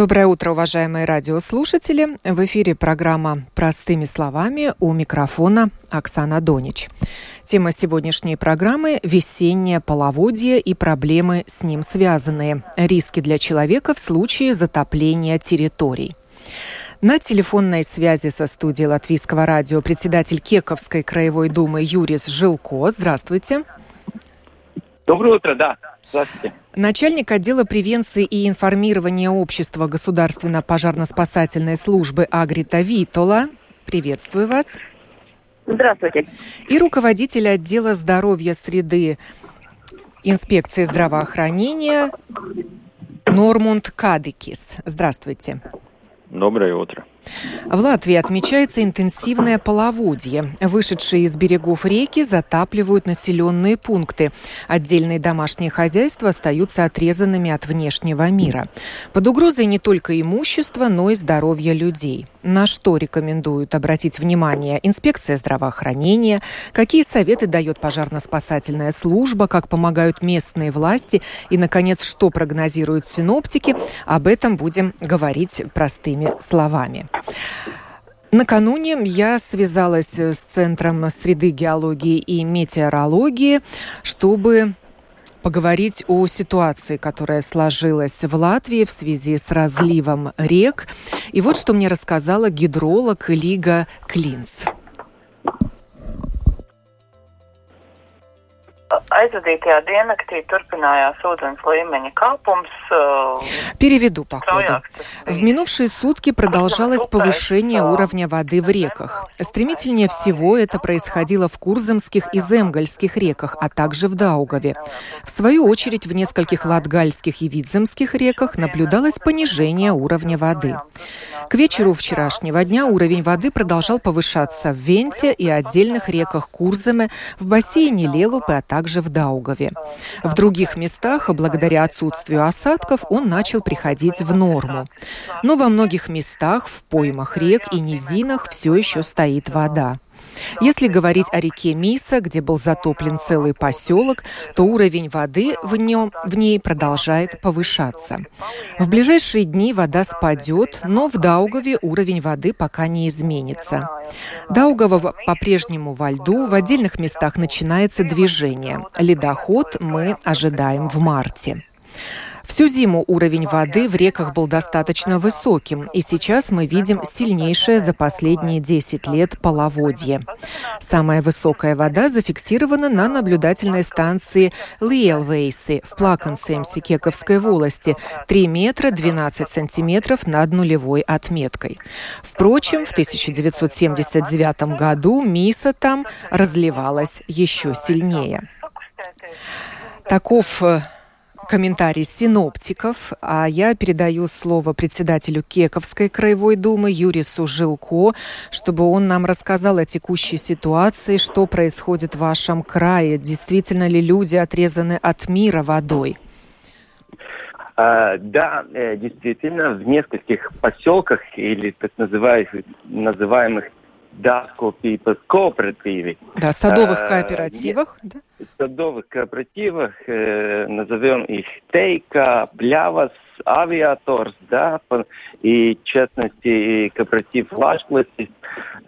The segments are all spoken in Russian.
Доброе утро, уважаемые радиослушатели. В эфире программа «Простыми словами» у микрофона Оксана Донич. Тема сегодняшней программы – весеннее половодье и проблемы с ним связанные. Риски для человека в случае затопления территорий. На телефонной связи со студией Латвийского радио председатель Кековской краевой думы Юрис Жилко. Здравствуйте. Доброе утро, да. Здравствуйте. Начальник отдела превенции и информирования общества государственно-пожарно-спасательной службы Агрита Витола. Приветствую вас. Здравствуйте. И руководитель отдела здоровья среды инспекции здравоохранения Нормунд Кадикис. Здравствуйте. Доброе утро. В Латвии отмечается интенсивное половодье. Вышедшие из берегов реки затапливают населенные пункты. Отдельные домашние хозяйства остаются отрезанными от внешнего мира. Под угрозой не только имущество, но и здоровье людей. На что рекомендуют обратить внимание инспекция здравоохранения, какие советы дает пожарно-спасательная служба, как помогают местные власти и, наконец, что прогнозируют синоптики, об этом будем говорить простыми словами. Накануне я связалась с Центром среды геологии и метеорологии, чтобы поговорить о ситуации, которая сложилась в Латвии в связи с разливом рек. И вот что мне рассказала гидролог Лига Клинц. Aizvadītajā diennaktī turpinājās ūdens līmeņa kāpums. Переведу по ходу. В минувшие сутки продолжалось повышение уровня воды в реках. Стремительнее всего это происходило в Курзамских и Земгальских реках, а также в Даугаве. В свою очередь, в нескольких латгальских и видземских реках наблюдалось понижение уровня воды. К вечеру вчерашнего дня уровень воды продолжал повышаться в Венте и отдельных реках Курзаме, в бассейне Лелупы, а также в Даугаве. В других местах, благодаря отсутствию осадков, он начал приходить в норму. Но во многих местах, в поймах рек и низинах все еще стоит вода. Если говорить о реке Миса, где был затоплен целый поселок, то уровень воды в, нем, в ней продолжает повышаться. В ближайшие дни вода спадет, но в Даугаве уровень воды пока не изменится. Даугава по-прежнему во льду, в отдельных местах начинается движение. Ледоход мы ожидаем в марте. Всю зиму уровень воды в реках был достаточно высоким, и сейчас мы видим сильнейшее за последние 10 лет половодье. Самая высокая вода зафиксирована на наблюдательной станции Лиелвейси в Плакансемсе Кековской волости 3 метра 12 сантиметров над нулевой отметкой. Впрочем, в 1979 году Миса там разливалась еще сильнее. Таков э, комментарий синоптиков, а я передаю слово председателю Кековской краевой думы Юрису Жилко, чтобы он нам рассказал о текущей ситуации, что происходит в вашем крае, действительно ли люди отрезаны от мира водой. А, да, э, действительно, в нескольких поселках или так называемых, называемых Daskopības кооперативе. Да, садовых кооперативах. Э, да? Садовых кооперативах, э, назовем их Тейка, Плявас, Авиаторс, да, и в частности кооператив Лашкласис.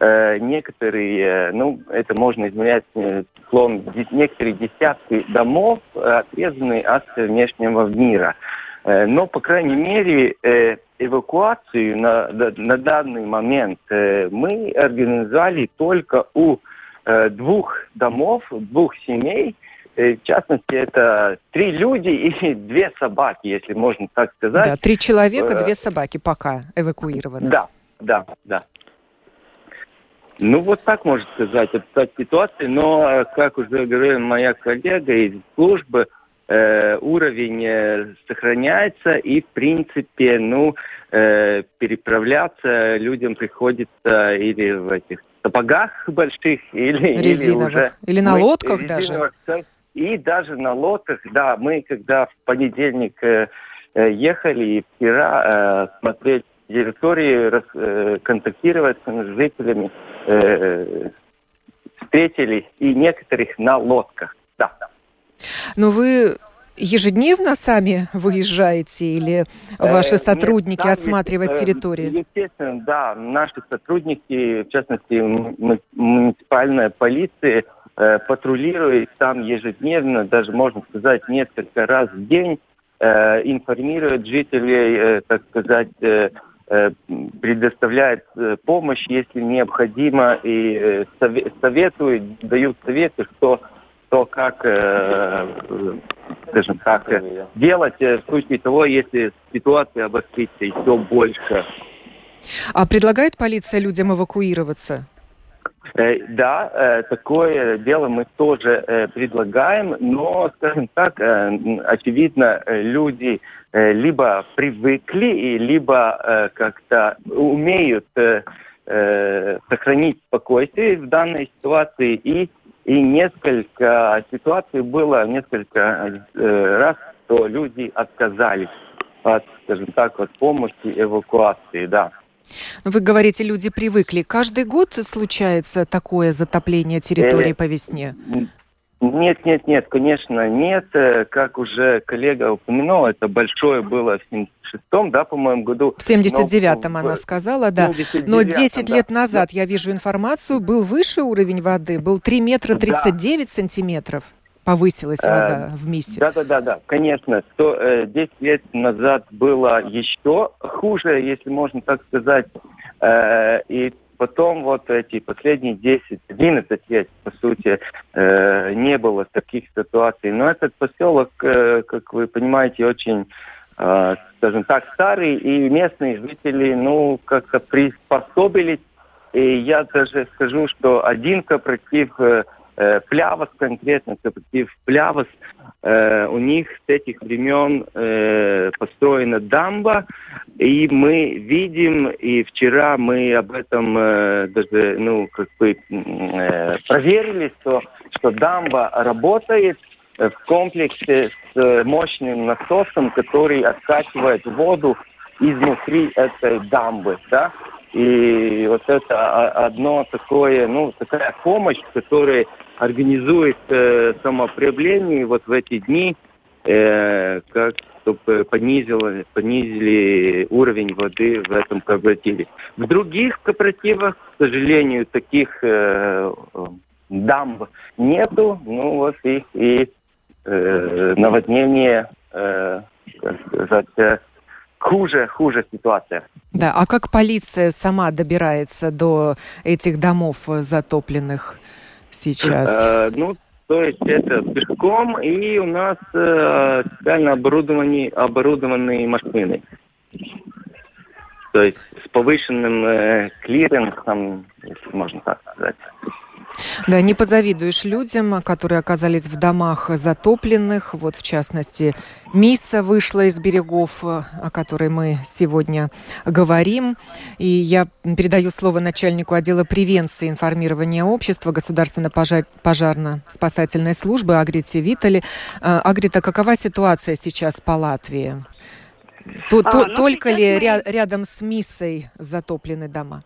Э, некоторые, э, ну, это можно измерять э, числом, некоторые десятки домов отрезаны от внешнего мира. Э, но, по крайней мере, э, эвакуацию на, на данный момент э, мы организовали только у двух домов, двух семей. В частности, это три люди и две собаки, если можно так сказать. Да, три человека, две собаки пока эвакуированы. Да, да, да. Ну, вот так можно сказать, это ситуация. Но, как уже говорила моя коллега из службы, э, уровень э, сохраняется и, в принципе, ну, э, переправляться людям приходится или в этих сапогах больших, или, резиновых, или уже... Или на мы, лодках даже. и даже на лодках, да, мы когда в понедельник э, ехали и вчера э, смотреть территории, э, контактировать с жителями, э, встретили и некоторых на лодках. Но вы ежедневно сами выезжаете или ваши э, сотрудники Нет, осматривают э, территории? Естественно, да. Наши сотрудники, в частности, муниципальная полиция, э, патрулирует там ежедневно, даже можно сказать несколько раз в день, информирует жителей, так сказать, предоставляет помощь, если необходимо, и советует, дают советы, что то, как, э, скажем так, делать э, в случае того, если ситуация обострится еще больше. А предлагает полиция людям эвакуироваться? Э, да, э, такое дело мы тоже предлагаем, но, скажем так, очевидно, люди либо привыкли, либо как-то умеют сохранить спокойствие в данной ситуации и и несколько ситуаций было, несколько э, раз, что люди отказались от, скажем так, от помощи эвакуации, да. Вы говорите, люди привыкли. Каждый год случается такое затопление территории э, по весне? Нет, нет, нет, конечно, нет. Э, как уже коллега упомянул, это большое было в 76-м, да, по-моему, году. В 79-м она сказала, да. Но 10 да. лет назад, я вижу информацию, был выше уровень воды, был 3 метра 39 да. сантиметров. Повысилась э, вода в Мисе. Да, да, да, да, конечно. 100, 10 э, лет назад было еще хуже, если можно так сказать. И Потом вот эти последние 10-11 лет, по сути, э, не было таких ситуаций. Но этот поселок, э, как вы понимаете, очень, э, скажем так, старый, и местные жители, ну, как-то приспособились. И я даже скажу, что один кооператив э, Плявос конкретно, кооператив Плявос, э, у них с этих времен э, построена дамба, и мы видим, и вчера мы об этом э, даже, ну, как бы э, проверили, что, что дамба работает в комплексе с мощным насосом, который откачивает воду изнутри этой дамбы, да. И вот это одно такое, ну, такая помощь, которая организует э, самопреявление вот в эти дни, э, как чтобы понизило, понизили уровень воды в этом кооперативе. В других кооперативах, к сожалению, таких э, дамб нету, ну вот их и э, наводнение, э, как сказать, э, хуже, хуже ситуация. Да, а как полиция сама добирается до этих домов затопленных сейчас? Э, ну, то есть это пешком, и у нас э, специально оборудованные, оборудованные машины. То есть с повышенным э, клиренсом, если можно так сказать. Да, не позавидуешь людям, которые оказались в домах затопленных. Вот, в частности, Миса вышла из берегов, о которой мы сегодня говорим. И я передаю слово начальнику отдела превенции и информирования общества Государственной пожарно-спасательной службы Агрите Витали. А, Агрита, какова ситуация сейчас по Латвии? Тут, а, ну, только ли мы... рядом с Миссой затоплены дома?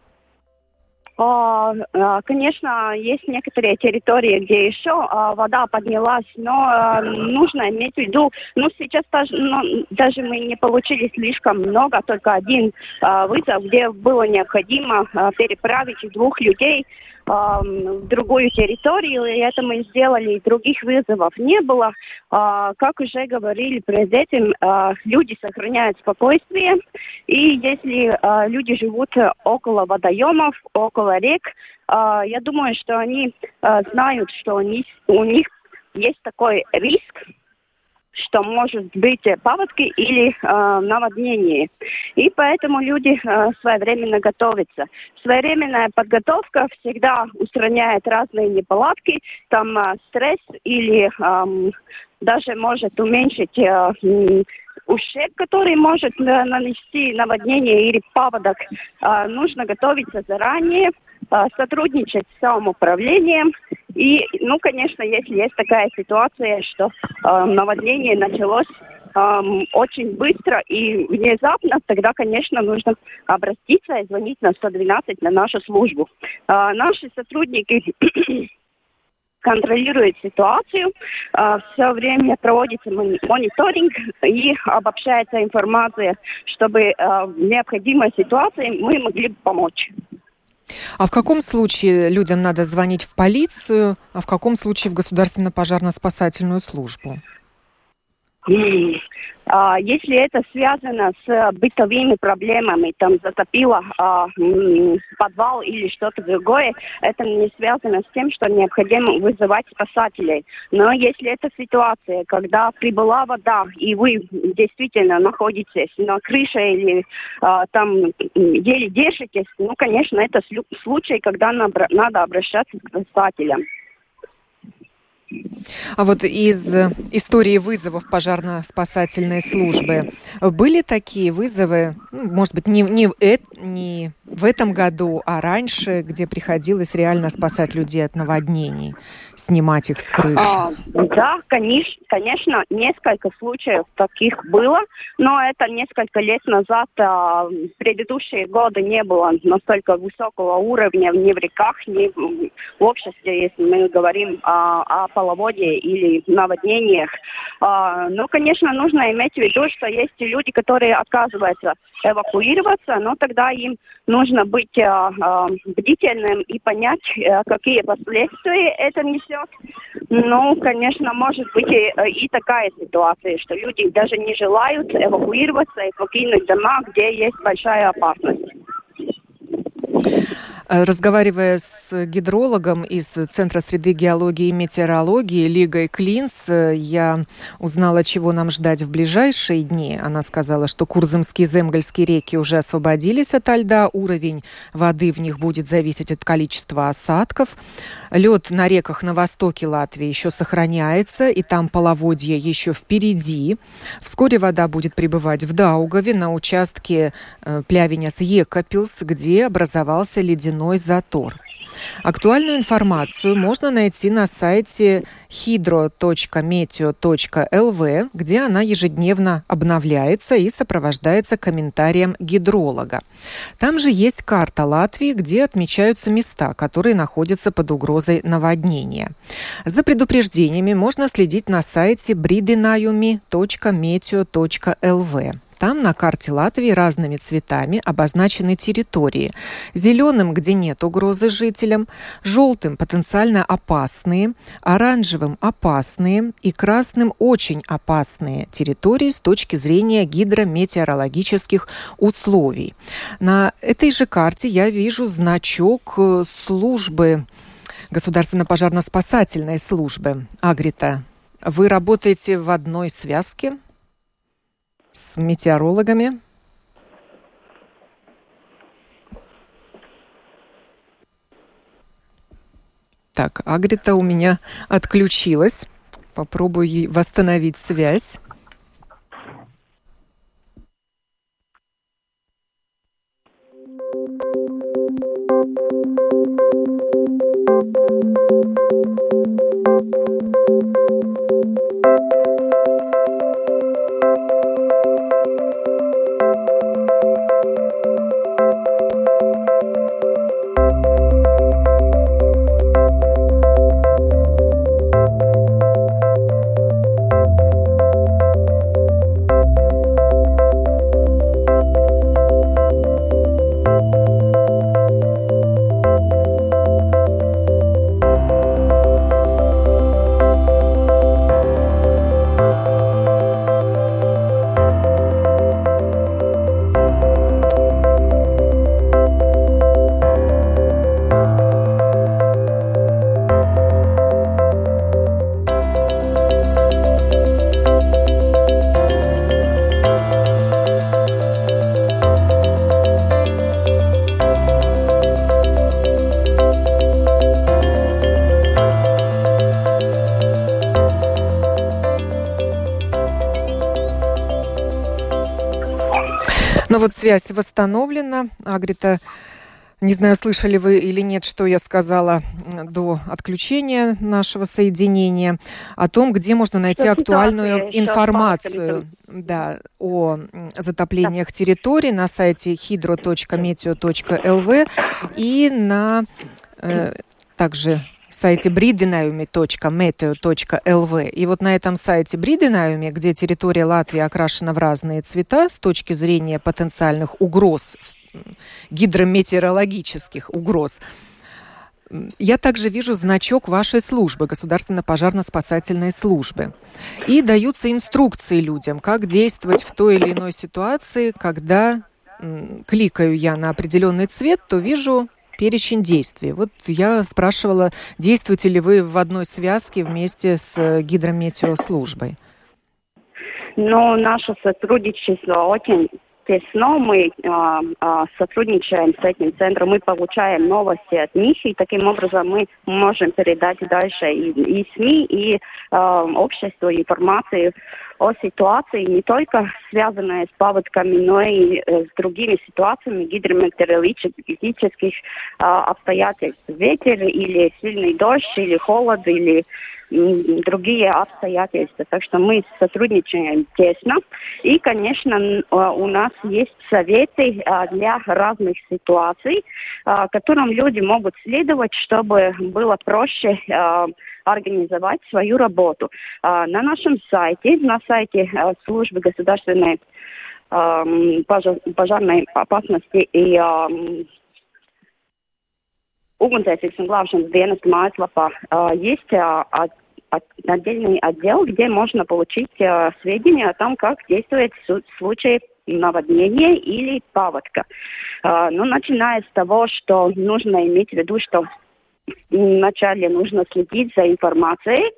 А, а, конечно, есть некоторые территории, где еще а, вода поднялась, но нужно иметь в виду, ну сейчас даже, ну, даже мы не получили слишком много, только один вызов, где было необходимо переправить двух людей в другую территорию, и это мы сделали, и других вызовов не было. А, как уже говорили перед этим, а, люди сохраняют спокойствие, и если а, люди живут около водоемов, около рек, я думаю, что они знают, что у них, есть такой риск, что может быть паводки или э, наводнение. И поэтому люди э, своевременно готовятся. Своевременная подготовка всегда устраняет разные неполадки, там э, стресс или э, даже может уменьшить э, ущерб, который может э, нанести наводнение или паводок. Э, нужно готовиться заранее, сотрудничать с самоуправлением. И, ну, конечно, если есть такая ситуация, что наводнение началось очень быстро и внезапно, тогда, конечно, нужно обратиться и звонить на 112 на нашу службу. наши сотрудники контролирует ситуацию, все время проводится мониторинг и обобщается информация, чтобы в необходимой ситуации мы могли помочь. А в каком случае людям надо звонить в полицию, а в каком случае в государственную пожарно-спасательную службу? А, если это связано с бытовыми проблемами, там затопило а, подвал или что-то другое, это не связано с тем, что необходимо вызывать спасателей. Но если это ситуация, когда прибыла вода, и вы действительно находитесь на крыше или а, там еле держитесь, ну, конечно, это случай, когда надо обращаться к спасателям. А вот из истории вызовов пожарно-спасательной службы были такие вызовы, ну, может быть, не, не, не в этом году, а раньше, где приходилось реально спасать людей от наводнений, снимать их с крыши? А, да, конечно, конечно, несколько случаев таких было, но это несколько лет назад, а, в предыдущие годы не было настолько высокого уровня ни в реках, ни в обществе, если мы говорим о, о половодье или наводнениях. А, ну, конечно, нужно иметь в виду, что есть люди, которые отказываются эвакуироваться, но тогда им нужно быть а, а, бдительным и понять, а, какие последствия это несет. Ну, конечно, может быть и, и такая ситуация, что люди даже не желают эвакуироваться и покинуть дома, где есть большая опасность. Э, разговаривая с гидрологом из Центра среды геологии и метеорологии Лигой Клинс, э, я узнала, чего нам ждать в ближайшие дни. Она сказала, что Курзымские и Земгольские реки уже освободились от льда, уровень воды в них будет зависеть от количества осадков. Лед на реках на востоке Латвии еще сохраняется, и там половодье еще впереди. Вскоре вода будет прибывать в Даугаве на участке э, плявиня с Екапилс, где образовался ледяной затор. Актуальную информацию можно найти на сайте hydro.meteo.lv, где она ежедневно обновляется и сопровождается комментарием гидролога. Там же есть карта Латвии, где отмечаются места, которые находятся под угрозой наводнения. За предупреждениями можно следить на сайте bridinayumi.meteo.lv. Там на карте Латвии разными цветами обозначены территории. Зеленым, где нет угрозы жителям, желтым потенциально опасные, оранжевым опасные и красным очень опасные территории с точки зрения гидрометеорологических условий. На этой же карте я вижу значок э, службы Государственно-пожарно-спасательной службы Агрита. Вы работаете в одной связке с метеорологами. Так, Агрита у меня отключилась. Попробую восстановить связь. Связь восстановлена. Агрита Не знаю, слышали вы или нет, что я сказала до отключения нашего соединения о том, где можно найти что актуальную информацию да, о затоплениях да. территорий на сайте hydro.meteo.lv и на э, также сайте bridenayumi.meteo.lv. И вот на этом сайте Бриденаюми, где территория Латвии окрашена в разные цвета с точки зрения потенциальных угроз, гидрометеорологических угроз, я также вижу значок вашей службы, государственно-пожарно-спасательной службы. И даются инструкции людям, как действовать в той или иной ситуации, когда кликаю я на определенный цвет, то вижу перечень действий. Вот я спрашивала, действуете ли вы в одной связке вместе с э, гидрометеослужбой? Ну, наше сотрудничество очень тесно. Мы э, э, сотрудничаем с этим центром, мы получаем новости от них, и таким образом мы можем передать дальше и, и СМИ, и э, обществу информацию о ситуации, не только связанной с паводками, но и э, с другими ситуациями гидрометеорологических э, обстоятельств. Ветер или сильный дождь, или холод, или другие обстоятельства. Так что мы сотрудничаем тесно. И, конечно, у нас есть советы для разных ситуаций, которым люди могут следовать, чтобы было проще организовать свою работу. На нашем сайте, на сайте службы государственной пожарной опасности и ugunsdzēsības un glābšanas dienesta mājaslapā есть отдельный отдел, где можно получить сведения о том, как действовать в случае наводнения или паводка. Ну, начиная с того, что нужно иметь в виду, что вначале нужно следить за информацией.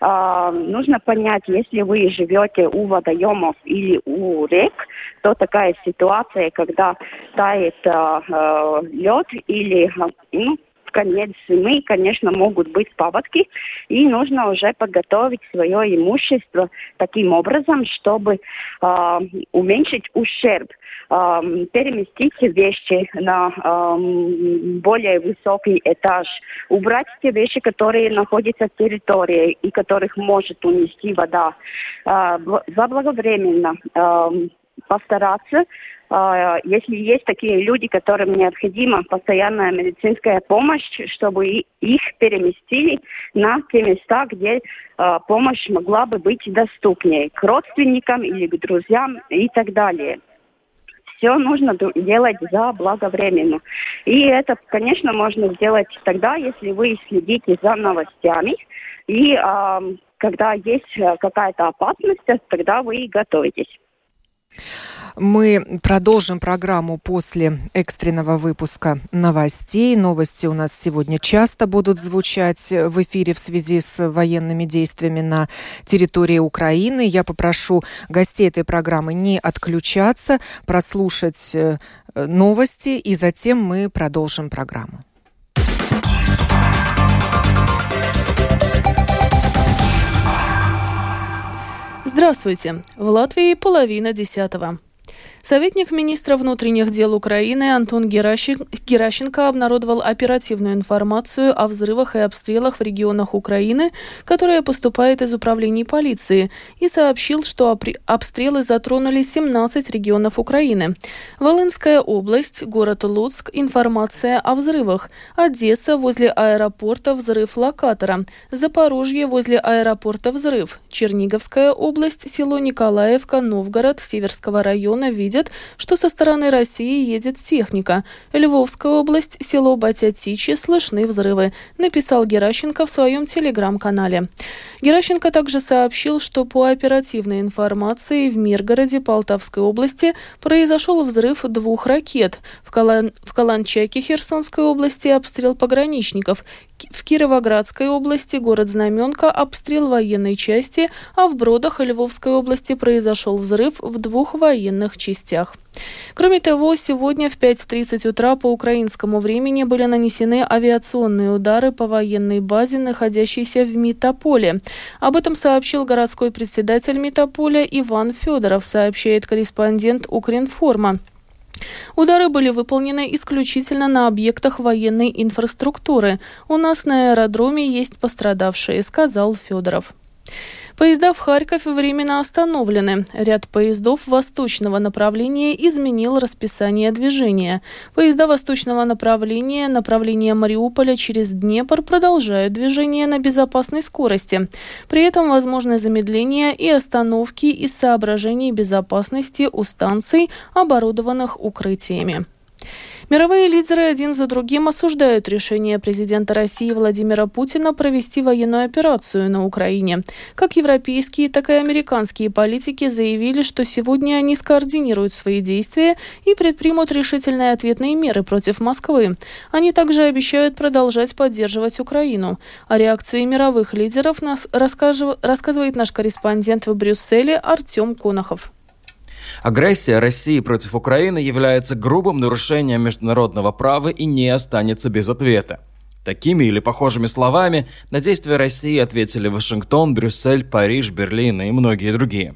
А, нужно понять, если вы живете у водоемов или у рек, то такая ситуация, когда тает а, лед или ну, конец зимы, конечно, могут быть паводки, и нужно уже подготовить свое имущество таким образом, чтобы э, уменьшить ущерб, э, переместить вещи на э, более высокий этаж, убрать те вещи, которые находятся в территории и которых может унести вода. Э, заблаговременно э, постараться а, если есть такие люди, которым необходима постоянная медицинская помощь, чтобы их переместили на те места, где а, помощь могла бы быть доступнее к родственникам или к друзьям и так далее все нужно делать заблаговременно. И это, конечно, можно сделать тогда, если вы следите за новостями. И э, когда есть какая-то опасность, тогда вы готовитесь. Мы продолжим программу после экстренного выпуска новостей. Новости у нас сегодня часто будут звучать в эфире в связи с военными действиями на территории Украины. Я попрошу гостей этой программы не отключаться, прослушать э, новости, и затем мы продолжим программу. Здравствуйте! В Латвии половина десятого. Советник министра внутренних дел Украины Антон Геращенко обнародовал оперативную информацию о взрывах и обстрелах в регионах Украины, которая поступает из управлений полиции, и сообщил, что обстрелы затронули 17 регионов Украины. Волынская область, город Луцк, информация о взрывах. Одесса возле аэропорта взрыв локатора. Запорожье возле аэропорта взрыв. Черниговская область, село Николаевка, Новгород, Северского района, видят, что со стороны России едет техника. Львовская область, село Батятичи, слышны взрывы, написал Геращенко в своем телеграм-канале. Геращенко также сообщил, что по оперативной информации в Миргороде Полтавской области произошел взрыв двух ракет. В, Калан... в Каланчаке Херсонской области обстрел пограничников. В Кировоградской области город Знаменка обстрел военной части, а в Бродах Львовской области произошел взрыв в двух военных частях. Кроме того, сегодня в 5.30 утра по украинскому времени были нанесены авиационные удары по военной базе, находящейся в Митополе. Об этом сообщил городской председатель Митополя Иван Федоров, сообщает корреспондент Укринформа. Удары были выполнены исключительно на объектах военной инфраструктуры. У нас на аэродроме есть пострадавшие, сказал Федоров. Поезда в Харькове временно остановлены. Ряд поездов восточного направления изменил расписание движения. Поезда восточного направления, направления Мариуполя через Днепр продолжают движение на безопасной скорости. При этом возможны замедления и остановки из соображений безопасности у станций, оборудованных укрытиями. Мировые лидеры один за другим осуждают решение президента России Владимира Путина провести военную операцию на Украине. Как европейские, так и американские политики заявили, что сегодня они скоординируют свои действия и предпримут решительные ответные меры против Москвы. Они также обещают продолжать поддерживать Украину. О реакции мировых лидеров нас рассказывает наш корреспондент в Брюсселе Артем Конохов. Агрессия России против Украины является грубым нарушением международного права и не останется без ответа. Такими или похожими словами на действия России ответили Вашингтон, Брюссель, Париж, Берлин и многие другие.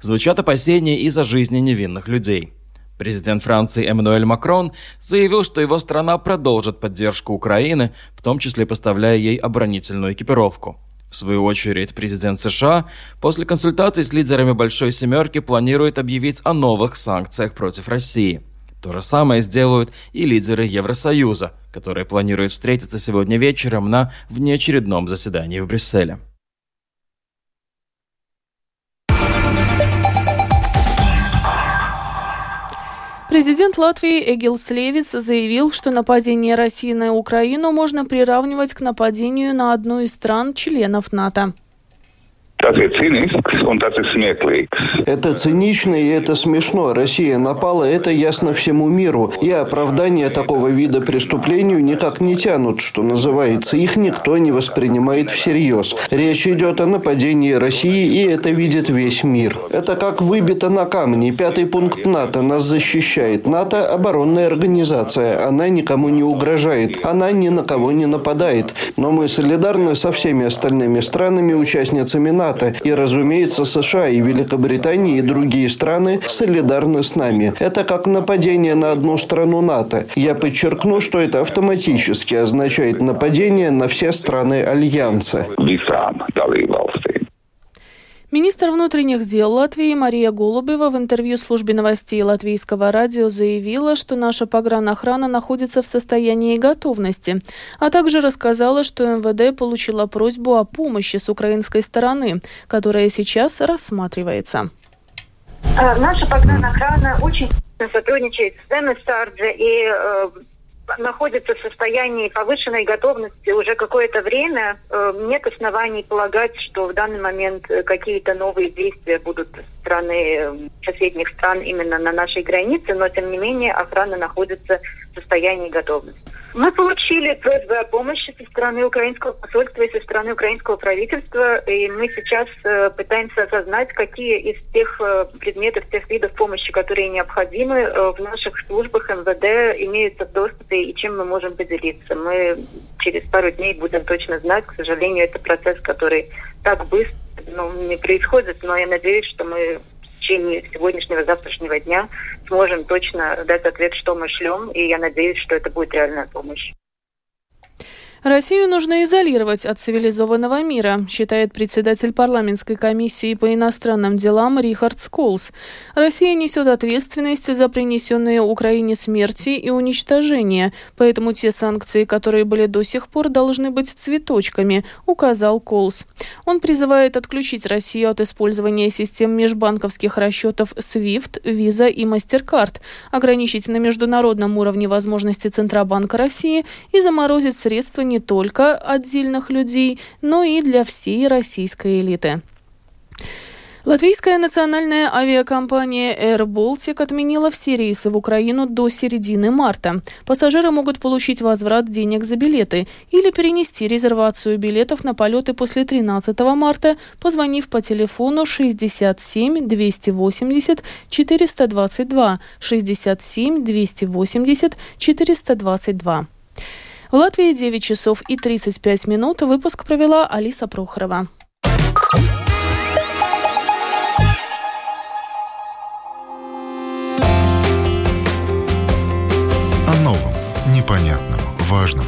Звучат опасения и за жизни невинных людей. Президент Франции Эммануэль Макрон заявил, что его страна продолжит поддержку Украины, в том числе поставляя ей оборонительную экипировку. В свою очередь, президент США после консультаций с лидерами Большой Семерки планирует объявить о новых санкциях против России. То же самое сделают и лидеры Евросоюза, которые планируют встретиться сегодня вечером на внеочередном заседании в Брюсселе. Президент Латвии Эгилс Левиц заявил, что нападение России на Украину можно приравнивать к нападению на одну из стран-членов НАТО. Tas ir cīnisks un tas ir smieklīgs. Это цинично и это смешно. Россия напала, это ясно всему миру. И оправдания такого вида преступлению никак не тянут, что называется. Их никто не воспринимает всерьез. Речь идет о нападении России, и это видит весь мир. Это как выбито на камне. Пятый пункт НАТО нас защищает. НАТО – оборонная организация. Она никому не угрожает. Она ни на кого не нападает. Но мы солидарны со всеми остальными странами, участницами НАТО НАТО. И, разумеется, США и Великобритания и другие страны солидарны с нами. Это как нападение на одну страну НАТО. Я подчеркну, что это автоматически означает нападение на все страны Альянса. Министр внутренних дел Латвии Мария Голубева в интервью службе новостей латвийского радио заявила, что наша погранохрана находится в состоянии готовности, а также рассказала, что МВД получила просьбу о помощи с украинской стороны, которая сейчас рассматривается. Э, наша погранохрана очень сотрудничает с Деместардже и э, находится в состоянии повышенной готовности уже какое-то время, э, нет оснований полагать, что в данный момент э, какие-то новые действия будут со стороны э, соседних стран именно на нашей границе, но тем не менее охрана находится в состоянии готовности. Мы получили просьбы о помощи со стороны украинского посольства и со стороны украинского правительства, и мы сейчас э, пытаемся осознать, какие из тех э, предметов, тех видов помощи, которые необходимы э, в наших службах МВД, имеются в доступе и чем мы можем поделиться. Мы через пару дней будем точно знать. К сожалению, это процесс, который так быстро ну, не происходит, но я надеюсь, что мы течение сегодняшнего, завтрашнего дня сможем точно дать ответ, что мы шлем, и я надеюсь, что это будет реальная помощь. Россию нужно изолировать от цивилизованного мира, считает председатель парламентской комиссии по иностранным делам Рихард Сколс. Россия несет ответственность за принесенные Украине смерти и уничтожения, поэтому те санкции, которые были до сих пор, должны быть цветочками, указал Колс. Он призывает отключить Россию от использования систем межбанковских расчетов SWIFT, Visa и MasterCard, ограничить на международном уровне возможности Центробанка России и заморозить средства не только отдельных людей, но и для всей российской элиты. Латвийская национальная авиакомпания Air Baltic отменила все рейсы в Украину до середины марта. Пассажиры могут получить возврат денег за билеты или перенести резервацию билетов на полеты после 13 марта, позвонив по телефону 67 280 422 67 280 422. В Латвии 9 часов и 35 минут. Выпуск провела Алиса Прохорова. О новом, непонятном, важном.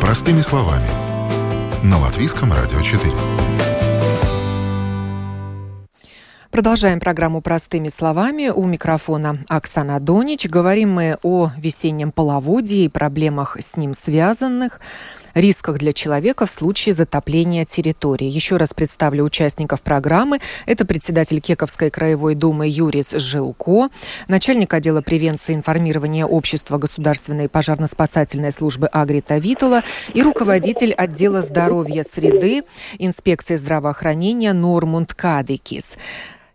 Простыми словами. На Латвийском радио 4. Продолжаем программу «Простыми словами». У микрофона Оксана Донич. Говорим мы о весеннем половодье и проблемах с ним связанных рисках для человека в случае затопления территории. Еще раз представлю участников программы. Это председатель Кековской краевой думы Юрис Жилко, начальник отдела превенции информирования общества государственной пожарно-спасательной службы Агрита Витула и руководитель отдела здоровья среды инспекции здравоохранения Нормунд Кадекис.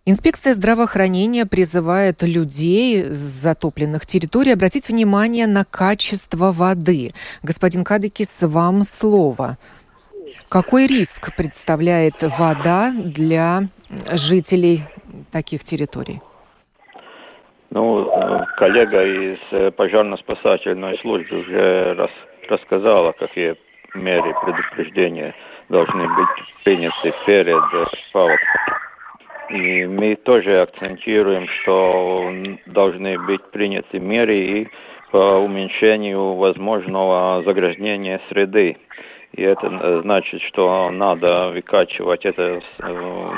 Инспекция здравоохранения призывает людей с затопленных территорий обратить внимание на качество воды. Господин Кадыкис, вам слово. Какой риск представляет вода для жителей таких территорий? Ну, коллега из пожарно-спасательной службы уже рас, рассказала, какие меры предупреждения должны быть приняты перед паводком. И мы тоже акцентируем, что должны быть приняты меры и по уменьшению возможного загрязнения среды. И это значит, что надо выкачивать это, э,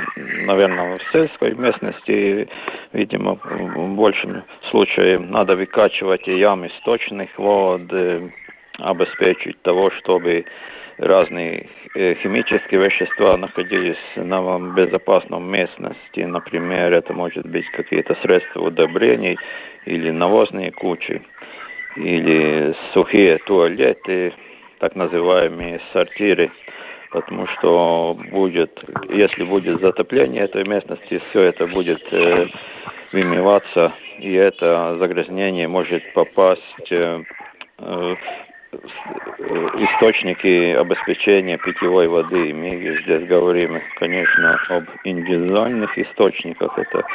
наверное, в сельской местности, видимо, в большем случае надо выкачивать и ямы сточных вод, э, обеспечить того, чтобы разные э, химические вещества находились на безопасном местности. Например, это может быть какие-то средства удобрений или навозные кучи, или сухие туалеты, так называемые сортиры, потому что будет, если будет затопление этой местности, все это будет э, вымываться, и это загрязнение может попасть э, э источники обеспечения питьевой воды. Мы здесь говорим, конечно, об индивидуальных источниках. Это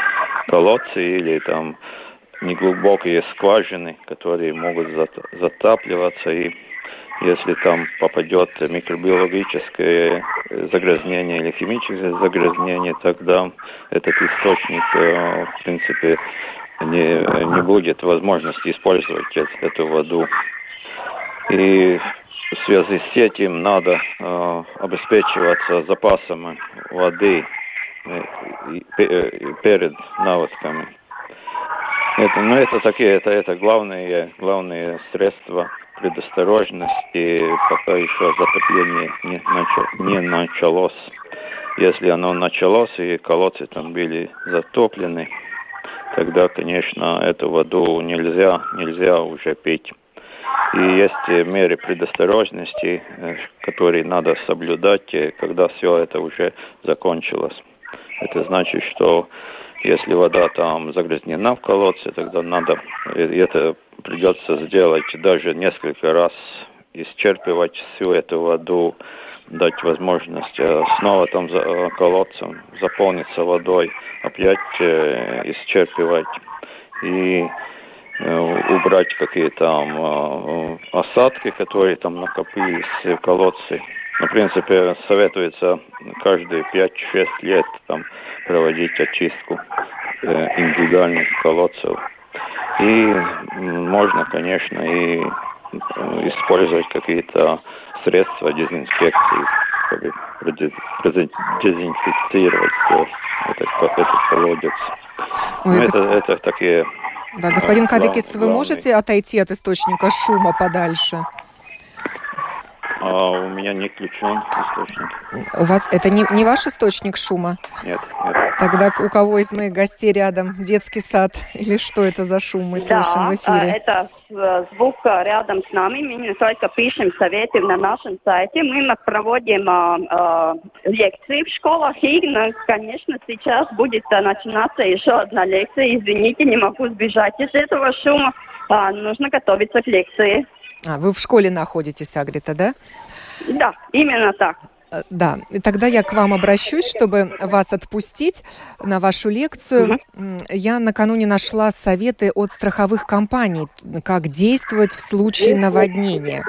колодцы или там неглубокие скважины, которые могут затапливаться и если там попадет микробиологическое загрязнение или химическое загрязнение, тогда этот источник, э, в принципе, не, не будет возможности использовать эту воду и в связи с этим надо э, обеспечиваться запасами воды э, э, перед наводками. Это, ну, это такие, это, это главные, главные средства предосторожности, пока еще затопление не, начало, не началось. Если оно началось и колодцы там были затоплены, тогда, конечно, эту воду нельзя, нельзя уже пить. И есть меры предосторожности, э, которые надо соблюдать, э, когда все это уже закончилось. Это значит, что если вода там загрязнена в колодце, тогда надо, э, это придется сделать даже несколько раз, исчерпывать всю эту воду, дать возможность снова там за колодцем заполниться водой, опять исчерпывать. И убрать какие-то там э, осадки, которые там накопились в колодце. Ну, в принципе, советуется каждые 5-6 лет там проводить очистку э, индивидуальных колодцев. И можно, конечно, и использовать какие-то средства дезинфекции, чтобы дезинфицировать этот, этот колодец. Ой, ну, это, это такие да, господин Кадыкис, вы можете отойти от источника шума подальше? А у меня не включен источник. У вас это не, не ваш источник шума? Нет, нет. Тогда у кого из моих гостей рядом детский сад или что это за шум мы да, слышим в эфире? это э, звук э, рядом с нами. Мы не только пишем советы на нашем сайте, мы проводим э, э, лекции в школах. И, конечно, сейчас будет начинаться еще одна лекция. Извините, не могу сбежать из этого шума. А, нужно готовиться к лекции. А, вы в школе находитесь, Агрита, да? Да, именно так. Э, да, и тогда я к вам обращусь, чтобы вас отпустить на вашу лекцию. Угу. Я накануне нашла советы от страховых компаний, как действовать в случае наводнения.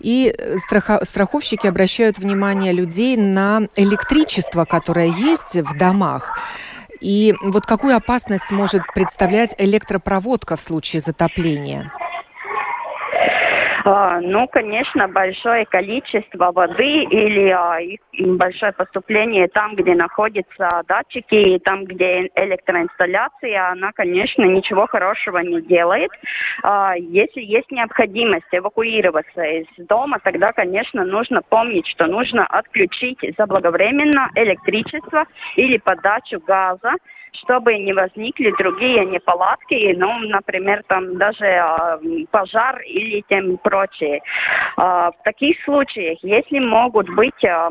И э, страхо- страховщики обращают внимание людей на электричество, которое есть в домах. И вот какую опасность может представлять электропроводка в случае затопления? А, ну, конечно, большое количество воды или а, большое поступление там, где находятся датчики, и там, где электроинсталляция, она, конечно, ничего хорошего не делает. А, если есть необходимость эвакуироваться из дома, тогда, конечно, нужно помнить, что нужно отключить заблаговременно электричество или подачу газа, чтобы не возникли другие неполадки, ну, например, там даже э, пожар или тем прочее. Э, в таких случаях, если могут быть э,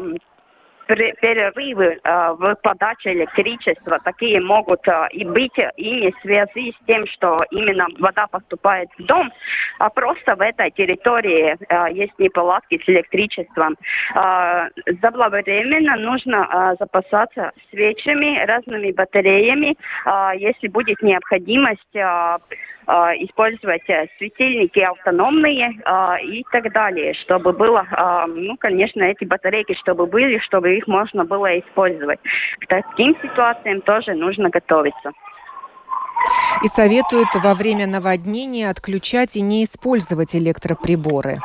перерывы э, в подаче электричества такие могут э, и быть и не связи с тем, что именно вода поступает в дом, а просто в этой территории э, есть неполадки с электричеством. Э, заблаговременно нужно э, запасаться свечами, разными батареями, э, если будет необходимость э, использовать э, светильники автономные а, и так далее, чтобы было, а, ну, конечно, эти батарейки, чтобы были, чтобы их можно было использовать. К таким ситуациям тоже нужно готовиться. И советуют во время наводнения отключать и не использовать электроприборы.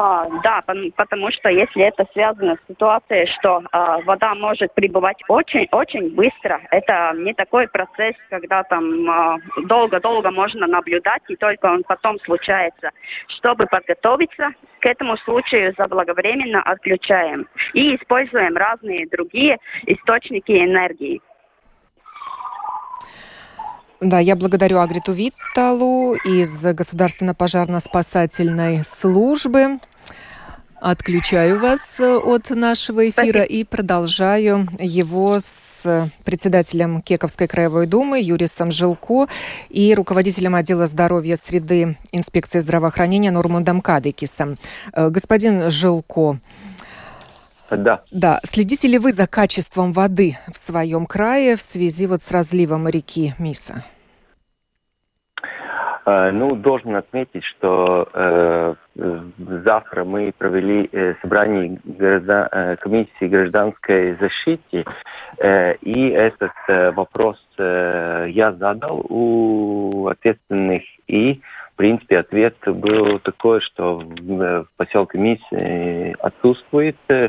А, да, потому что если это связано с ситуацией, что а, вода может прибывать очень-очень быстро, это не такой процесс, когда там а, долго-долго можно наблюдать, и только он потом случается. Чтобы подготовиться к этому случаю, заблаговременно отключаем и используем разные другие источники энергии. Да, я благодарю Агриту Витталу из Государственно-пожарно-спасательной службы. Отключаю вас от нашего эфира и продолжаю его с председателем Кековской краевой думы Юрисом Жилко и руководителем отдела здоровья среды инспекции здравоохранения Нормундом Кадыкисом. Э, господин Жилко, да. Да. Следите ли вы за качеством воды в своем крае в связи вот с разливом реки Миса? Э, ну, должен отметить, что э, завтра мы провели э, собрание граждан, э, комиссии гражданской защиты, э, и этот э, вопрос э, я задал у ответственных, и, в принципе, ответ был такой, что в, в поселке Мис э, отсутствует э, Э,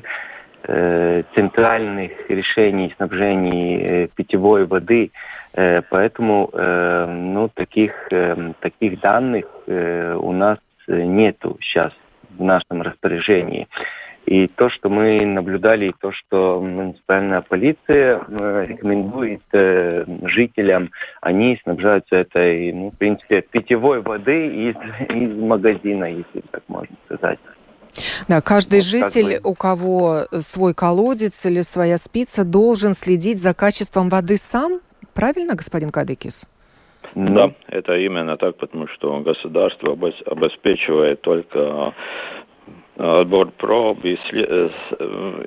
центральных решений снабжения э, питьевой воды, э, поэтому ну, таких, таких данных у нас нету сейчас в нашем распоряжении. И то, что мы наблюдали, и то, что муниципальная полиция рекомендует жителям, они снабжаются этой, ну, в принципе, питьевой воды из, из магазина, если так можно сказать. Да, каждый вот житель, у кого свой колодец или своя спица, должен следить за качеством воды сам. Правильно, господин Кадыкис? Да, это именно так, потому что государство обеспечивает только отбор проб и, э,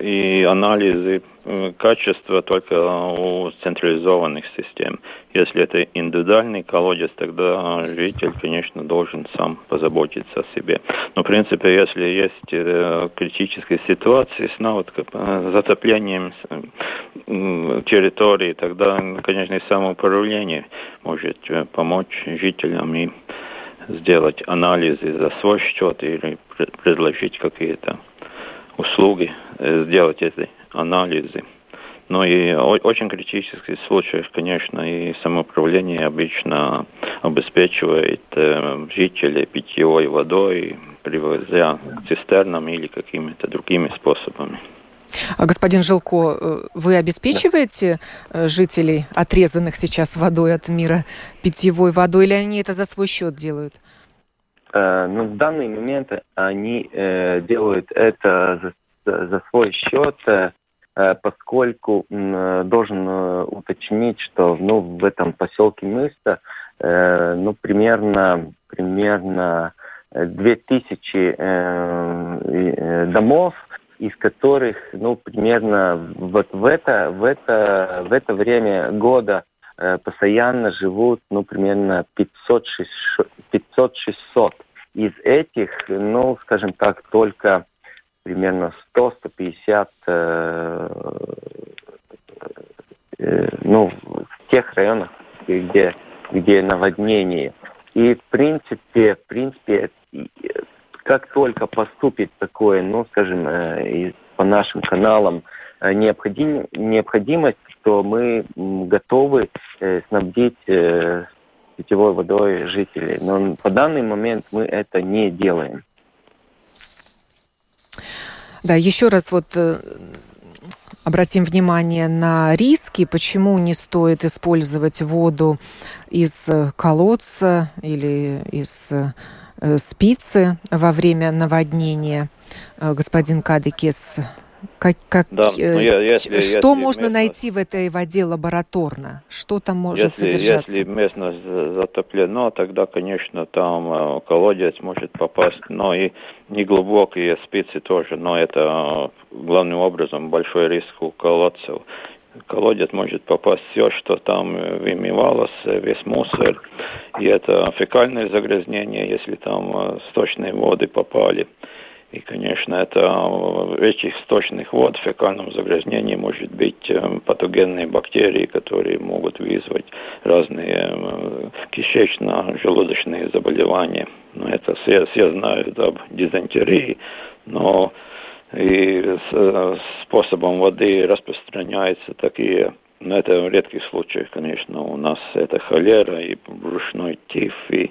и анализы э, качества только у централизованных систем. Если это индивидуальный колодец, тогда житель, конечно, должен сам позаботиться о себе. Но, в принципе, если есть э, критические ситуации с наводкой, затоплением территории, тогда, конечно, и самоуправление может помочь жителям и сделать анализы за свой счет или предложить какие-то услуги, э, сделать эти анализы. Но и очень критических случаях, конечно, и самоуправление обычно обеспечивает э, жителей питьевой водой, привозя к цистернам или какими-то другими способами. А господин Жилко, э, вы обеспечиваете да. Э, жителей, отрезанных сейчас водой от мира, питьевой водой, или они это за свой счет делают? Э, ну, в данный момент они э, делают это за, за свой счет, э, поскольку э, должен э, уточнить, что ну, в этом поселке Мыста э, ну, примерно, примерно 2000 э, э, домов, из которых, ну, примерно вот в это, в это, в это время года э, постоянно живут, ну, примерно 500-600. Из этих, ну, скажем так, только примерно 100-150, э, э, ну, в тех районах, где, где наводнение. И, в принципе, в принципе, только поступит такое, ну, скажем, э, по нашим каналам э, необходим, необходимость, то мы готовы э, снабдить э, питьевой водой жителей. Но по данный момент мы это не делаем. Да, еще раз вот э, обратим внимание на риски, почему не стоит использовать воду из э, колодца или из э, спицы во время наводнения. Господин Кадыкес как, как, да, э, ну, я, если, что если можно местность, найти в этой воде лабораторно? Что там может если, содержаться? Если местность затоплена, тогда, конечно, там э, колодец может попасть, но и неглубокие спицы тоже, но это э, главным образом большой риск у колодцев. Колодец может попасть все, что там вымывалось, весь мусор, и это фекальное загрязнение, если там сточные воды попали. И, конечно, это этих сточных вод в фекальном загрязнении может быть э, патогенные бактерии, которые могут вызвать разные э, кишечно-желудочные заболевания. Но это все, все знают об дизентерии, но и способом воды распространяются такие, но это в редких случаях, конечно, у нас это холера и брюшной тиф, и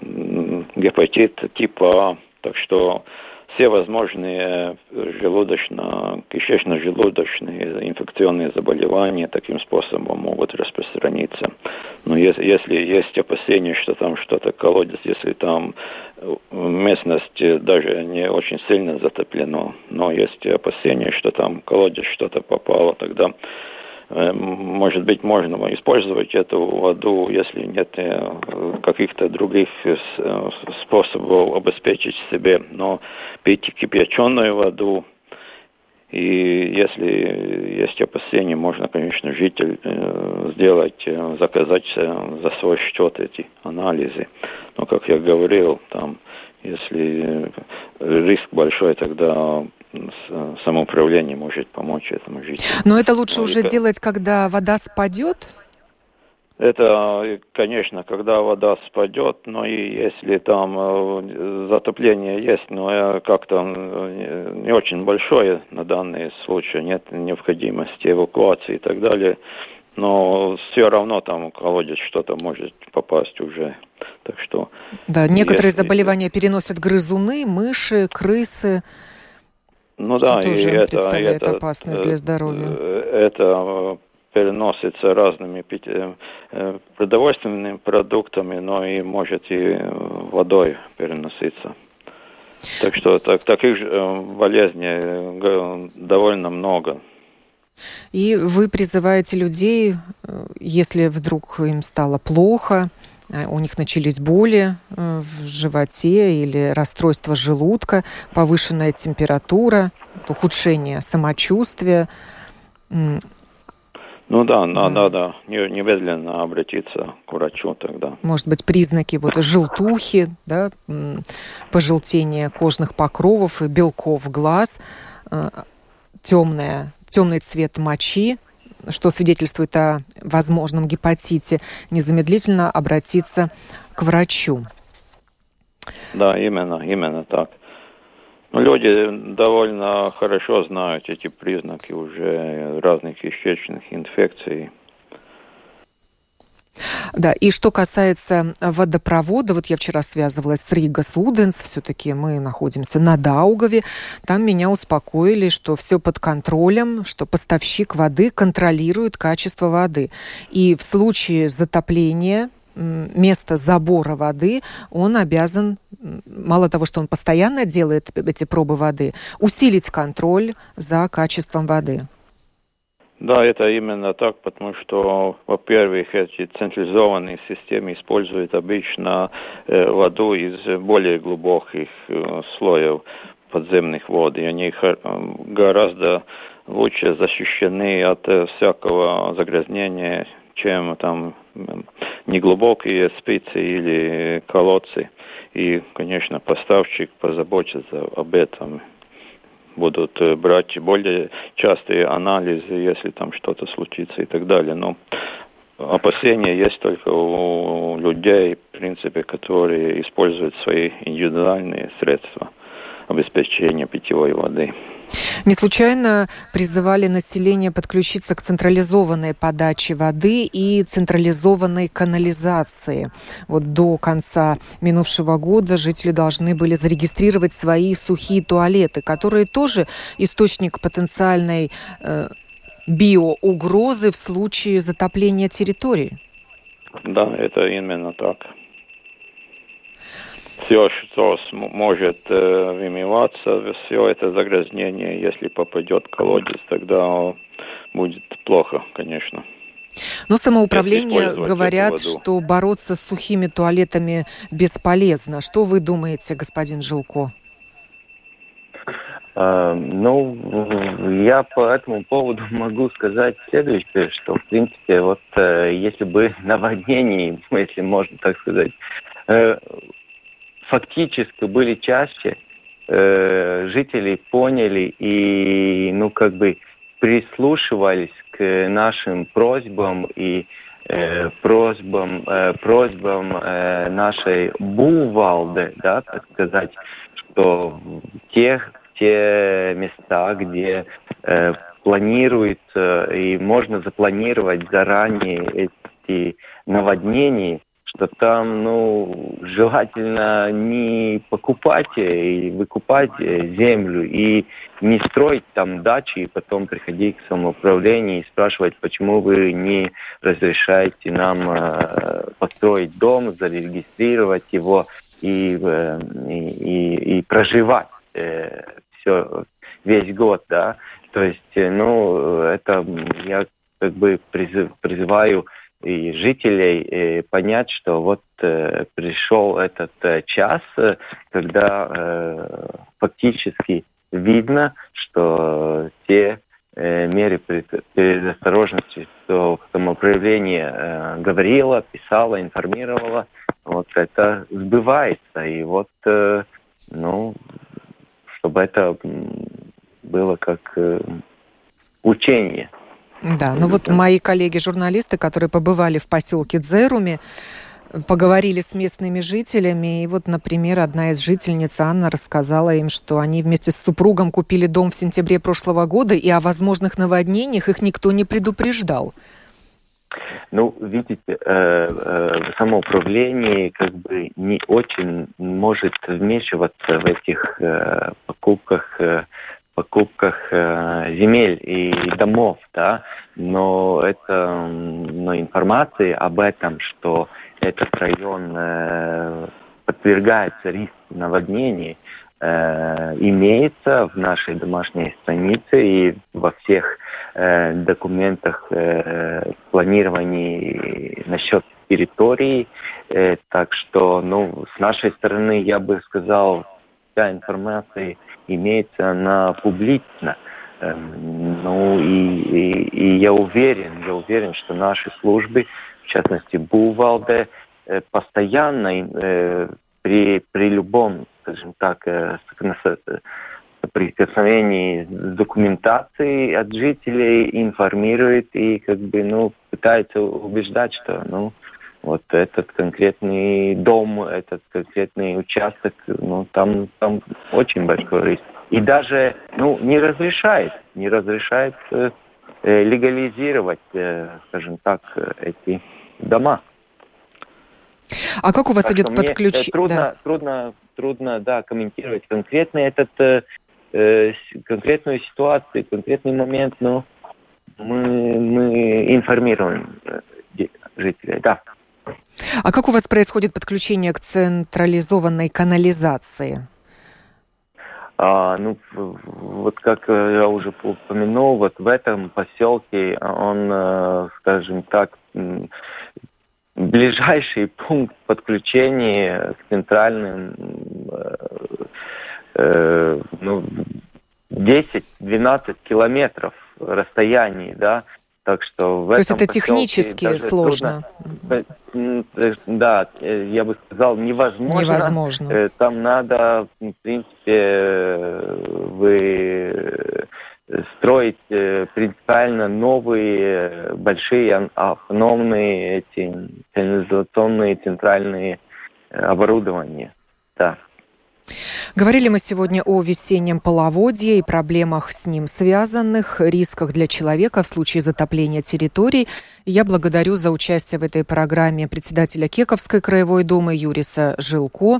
гепатит типа А. Так что все возможные желудочно, кишечно-желудочные инфекционные заболевания таким способом могут распространиться. Но если, если есть опасения, что там что-то колодец, если там местность даже не очень сильно затоплено, но есть опасения, что там колодец что-то попало, тогда Э, может быть, можно использовать эту воду, если нет э, каких-то других э, способов обеспечить себе, но пить кипяченую воду, и если есть опасения, можно, конечно, житель сделать, заказать за свой счет эти анализы. Но, как я говорил, там, если риск большой, тогда самоуправление может помочь этому жителю. Но это лучше Но уже это... делать, когда вода спадет? Это, конечно, когда вода спадет, но и если там э, затопление есть, но как-то не очень большое на данный случай, нет необходимости эвакуации и так далее, но все равно там колодец что-то может попасть уже. Так что... Да, некоторые если... заболевания переносят грызуны, мыши, крысы. Ну что да, тоже и это, представляет это, опасность для здоровья. Э, это переносится разными э, продовольственными продуктами, но и может и водой переноситься. Так что так, таких э, болезней довольно много. И вы призываете людей, если вдруг им стало плохо, у них начались боли э, в животе или расстройство желудка, повышенная температура, ухудшение самочувствия. Ну да, да. надо немедленно обратиться к врачу тогда. Может быть, признаки вот желтухи, да, пожелтение кожных покровов и белков глаз, э, темная, темный цвет мочи, что свидетельствует о возможном гепатите, незамедлительно обратиться к врачу. Да, именно, именно так. Ну, люди довольно хорошо знают эти признаки уже разных кишечных инфекций. Да, и что касается водопровода, вот я вчера связывалась с Рига Суденс, все-таки мы находимся на Даугаве, там меня успокоили, что все под контролем, что поставщик воды контролирует качество воды. И в случае затопления место забора воды, он обязан, мало того, что он постоянно делает эти пробы воды, усилить контроль за качеством воды. Да, это именно так, потому что, во-первых, эти централизованные системы используют обычно э, воду из более глубоких э, слоев подземных вод, и они э, гораздо лучше защищены от всякого загрязнения, чем там неглубокие спицы или колодцы. И, конечно, поставщик позаботится об этом будут э, брать более частые анализы, если там что-то случится и так далее. Но опасения есть только у людей, в принципе, которые используют свои индивидуальные средства обеспечения питьевой воды. Не случайно призывали население подключиться к централизованной подаче воды и централизованной канализации. Вот до конца минувшего года жители должны были зарегистрировать свои сухие туалеты, которые тоже источник потенциальной э, биоугрозы в случае затопления территории. Да, это именно так все, что может э, вымываться, все это загрязнение, если попадет колодец, тогда будет плохо, конечно. Но самоуправление говорят, что бороться с сухими туалетами бесполезно. Что вы думаете, господин Жилко? Uh, ну, я по этому поводу могу сказать следующее, что, в принципе, вот uh, если бы наводнений, если можно так сказать, uh, фактически были чаще, э, жители поняли и, ну, как бы прислушивались к нашим просьбам и э, просьбам, э, просьбам э, нашей Бувалды, да, так сказать, что тех, те места, где э, планируется и можно запланировать заранее эти наводнения, что там, ну, желательно не покупать и выкупать землю и не строить там дачи и потом приходить к самоуправлению и спрашивать, почему вы не разрешаете нам э, построить дом, зарегистрировать его и, э, и, и проживать э, все весь год, да. То есть, э, ну, это я как бы призыв, призываю и жителей э, понять, что вот э, пришел этот э, час, э, когда э, фактически видно, что те э, меры предосторожности, что самоуправление э, говорило, писало, информировало, вот это сбывается. И вот, э, ну, чтобы это было как э, учение. Да, ну вот мои коллеги-журналисты, которые побывали в поселке Дзеруме, поговорили с местными жителями. И вот, например, одна из жительниц, Анна, рассказала им, что они вместе с супругом купили дом в сентябре прошлого года, и о возможных наводнениях их никто не предупреждал. Ну, видите, э, э, самоуправление как бы не очень может вмешиваться в этих э, покупках покупках э, земель и домов, да, но это, но информации об этом, что этот район э, подвергается риску наводнений, э, имеется в нашей домашней странице и во всех э, документах э, планирований насчет территории. Э, так что, ну, с нашей стороны, я бы сказал, вся информация имеется она публично. Эм, ну и, и, и я уверен, я уверен, что наши службы, в частности Бувалде, э, постоянно э, при, при любом, скажем так, э, прикосновении с документацией от жителей информирует и как бы ну пытается убеждать, что ну вот этот конкретный дом, этот конкретный участок, ну, там, там очень большой риск. И даже, ну, не разрешает, не разрешает э, э легализировать, э, скажем так, эти дома. А как у вас так идет подключение? Трудно, да. трудно, трудно, да, комментировать конкретно этот, э, э, конкретную ситуацию, конкретный момент, но мы, мы информируем э, жителей, да. А как у вас происходит подключение к централизованной канализации? А, ну, вот как я уже упомянул, вот в этом поселке он, э, скажем так, ближайший пункт подключения к центральным э, э, ну, 10-12 километров расстоянии, да, так что в То есть это технически сложно? Трудно, да, э, я бы сказал, невозможно. Невозможно. Э, там надо, в принципе, вы строить принципиально новые большие автономные эти канализационные центральные оборудования. Да. Говорили мы сегодня о весеннем половодье и проблемах с ним связанных, рисках для человека в случае затопления территорий. Я благодарю за участие в этой программе председателя Кековской краевой думы Юриса Жилко,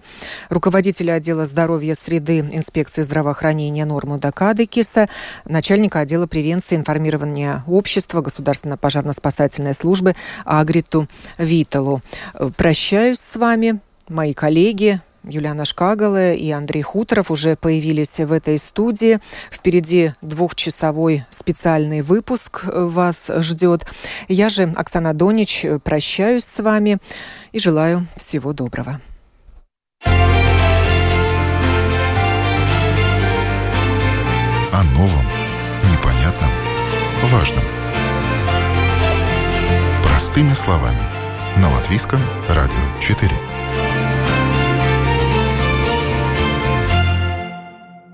руководителя отдела здоровья среды инспекции здравоохранения Норму Дакадыкиса, начальника отдела превенции информирования общества Государственной пожарно-спасательной службы Агриту Виталу. Прощаюсь с вами, мои коллеги, Юлиана Шкагала и Андрей Хуторов уже появились в этой студии. Впереди двухчасовой специальный выпуск вас ждет. Я же, Оксана Донич, прощаюсь с вами и желаю всего доброго. О новом, непонятном, важном. Простыми словами. На Латвийском радио 4.